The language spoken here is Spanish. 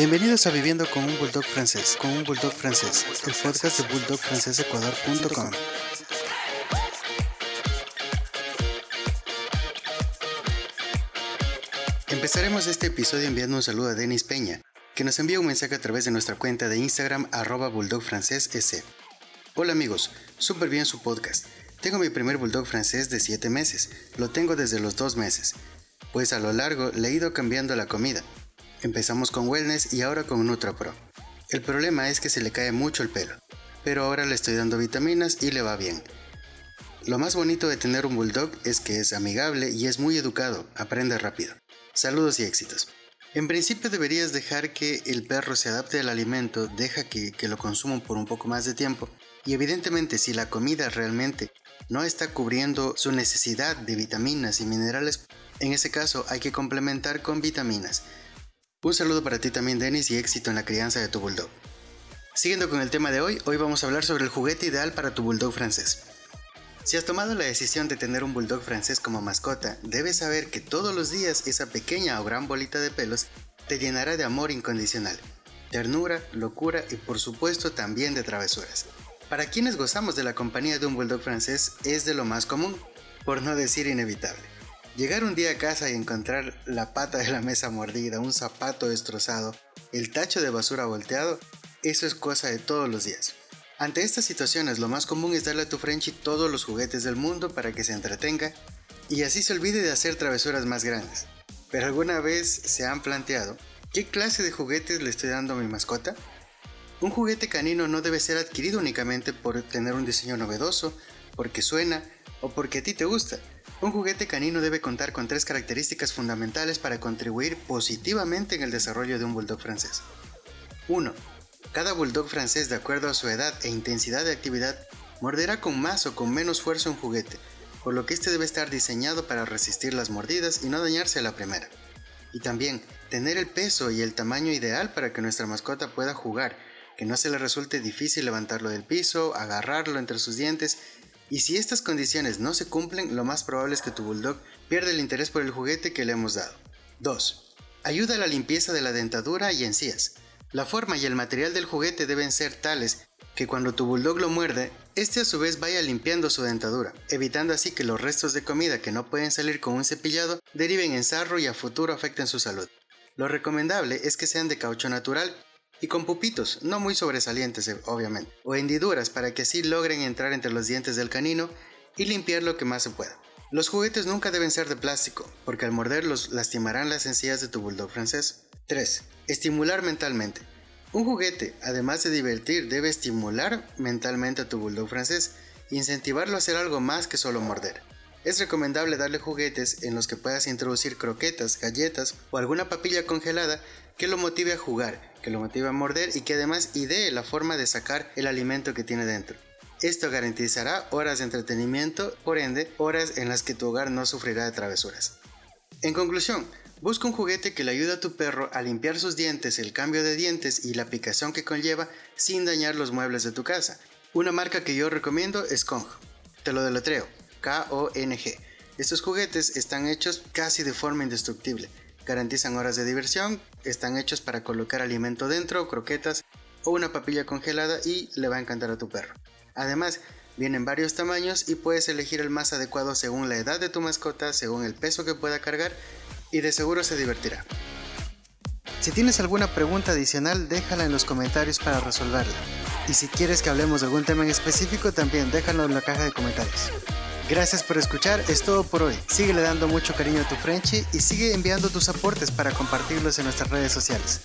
Bienvenidos a Viviendo con un Bulldog francés, con un Bulldog francés, el podcast de bulldogfrancesecuador.com. Empezaremos este episodio enviando un saludo a Denis Peña, que nos envía un mensaje a través de nuestra cuenta de Instagram arroba Hola amigos, súper bien su podcast. Tengo mi primer bulldog francés de 7 meses, lo tengo desde los 2 meses, pues a lo largo le he ido cambiando la comida. Empezamos con Wellness y ahora con NutraPro. El problema es que se le cae mucho el pelo, pero ahora le estoy dando vitaminas y le va bien. Lo más bonito de tener un bulldog es que es amigable y es muy educado, aprende rápido. Saludos y éxitos. En principio deberías dejar que el perro se adapte al alimento, deja que, lo consuman por un poco más de tiempo y evidentemente si la comida realmente no está cubriendo su necesidad de vitaminas y minerales, en ese caso hay que complementar con vitaminas. Un saludo para ti también Denis y éxito en la crianza de tu bulldog. Siguiendo con el tema de hoy, hoy vamos a hablar sobre el juguete ideal para tu bulldog francés. Si has tomado la decisión de tener un bulldog francés como mascota, debes saber que todos los días esa pequeña o gran bolita de pelos te llenará de amor incondicional, ternura, locura y por supuesto también de travesuras. Para quienes gozamos de la compañía de un bulldog francés es de lo más común, por no decir inevitable. Llegar un día a casa y encontrar la pata de la mesa mordida, un zapato destrozado, el tacho de basura volteado, eso es cosa de todos los días. Ante estas situaciones lo más común es darle a tu Frenchy todos los juguetes del mundo para que se entretenga y así se olvide de hacer travesuras más grandes. Pero alguna vez se han planteado, ¿qué clase de juguetes le estoy dando a mi mascota? Un juguete canino no debe ser adquirido únicamente por tener un diseño novedoso, porque suena o porque a ti te gusta. Un juguete canino debe contar con tres características fundamentales para contribuir positivamente en el desarrollo de un bulldog francés. 1. Cada bulldog francés, de acuerdo a su edad e intensidad de actividad, morderá con más o con menos fuerza un juguete, por lo que este debe estar diseñado para resistir las mordidas y no dañarse a la primera. Y también, tener el peso y el tamaño ideal para que nuestra mascota pueda jugar que no se le resulte difícil levantarlo del piso, agarrarlo entre sus dientes, y si estas condiciones no se cumplen, lo más probable es que tu bulldog pierda el interés por el juguete que le hemos dado. 2. Ayuda a la limpieza de la dentadura y encías. La forma y el material del juguete deben ser tales que cuando tu bulldog lo muerde, este a su vez vaya limpiando su dentadura, evitando así que los restos de comida que no pueden salir con un cepillado deriven en sarro y a futuro afecten su salud. Lo recomendable es que sean de caucho natural y con pupitos, no muy sobresalientes eh, obviamente, o hendiduras para que así logren entrar entre los dientes del canino y limpiar lo que más se pueda. Los juguetes nunca deben ser de plástico, porque al morderlos lastimarán las encías de tu bulldog francés. 3. Estimular mentalmente. Un juguete, además de divertir, debe estimular mentalmente a tu bulldog francés, incentivarlo a hacer algo más que solo morder. Es recomendable darle juguetes en los que puedas introducir croquetas, galletas o alguna papilla congelada que lo motive a jugar, que lo motive a morder y que además idee la forma de sacar el alimento que tiene dentro. Esto garantizará horas de entretenimiento, por ende, horas en las que tu hogar no sufrirá de travesuras. En conclusión, busca un juguete que le ayude a tu perro a limpiar sus dientes, el cambio de dientes y la picazón que conlleva sin dañar los muebles de tu casa. Una marca que yo recomiendo es Kong. Te lo deletreo, K-O-N-G. Estos juguetes están hechos casi de forma indestructible garantizan horas de diversión, están hechos para colocar alimento dentro, croquetas o una papilla congelada y le va a encantar a tu perro. Además, vienen varios tamaños y puedes elegir el más adecuado según la edad de tu mascota, según el peso que pueda cargar y de seguro se divertirá. Si tienes alguna pregunta adicional, déjala en los comentarios para resolverla. Y si quieres que hablemos de algún tema en específico, también déjalo en la caja de comentarios. Gracias por escuchar, es todo por hoy. Sigue dando mucho cariño a tu Frenchy y sigue enviando tus aportes para compartirlos en nuestras redes sociales.